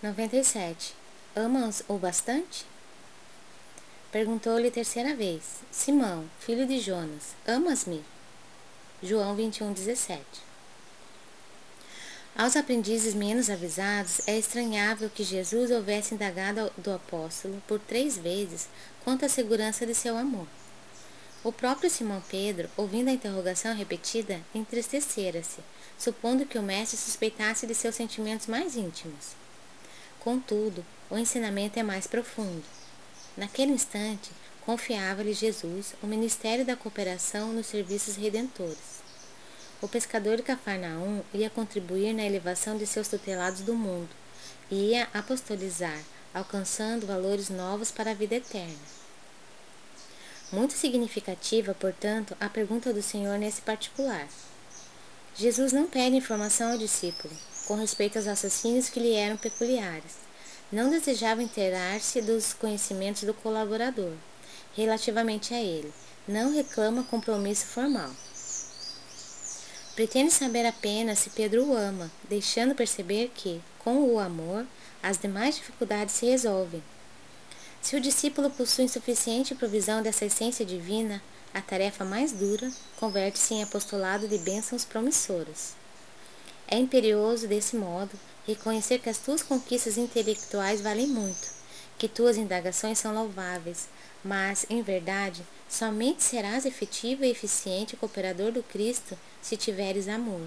97. Amas o bastante? Perguntou-lhe terceira vez: Simão, filho de Jonas, amas-me? João 21, 17. Aos aprendizes menos avisados, é estranhável que Jesus houvesse indagado do apóstolo por três vezes quanto à segurança de seu amor. O próprio Simão Pedro, ouvindo a interrogação repetida, entristecera-se, supondo que o mestre suspeitasse de seus sentimentos mais íntimos. Contudo, o ensinamento é mais profundo. Naquele instante, confiava-lhe Jesus o ministério da cooperação nos serviços redentores. O pescador de Cafarnaum ia contribuir na elevação de seus tutelados do mundo e ia apostolizar, alcançando valores novos para a vida eterna. Muito significativa, portanto, a pergunta do Senhor nesse particular. Jesus não pede informação ao discípulo com respeito aos assassinos que lhe eram peculiares. Não desejava inteirar-se dos conhecimentos do colaborador relativamente a ele. Não reclama compromisso formal. Pretende saber apenas se Pedro o ama, deixando perceber que, com o amor, as demais dificuldades se resolvem. Se o discípulo possui suficiente provisão dessa essência divina, a tarefa mais dura converte-se em apostolado de bênçãos promissoras. É imperioso, desse modo, reconhecer que as tuas conquistas intelectuais valem muito, que tuas indagações são louváveis, mas, em verdade, somente serás efetivo e eficiente cooperador do Cristo se tiveres amor.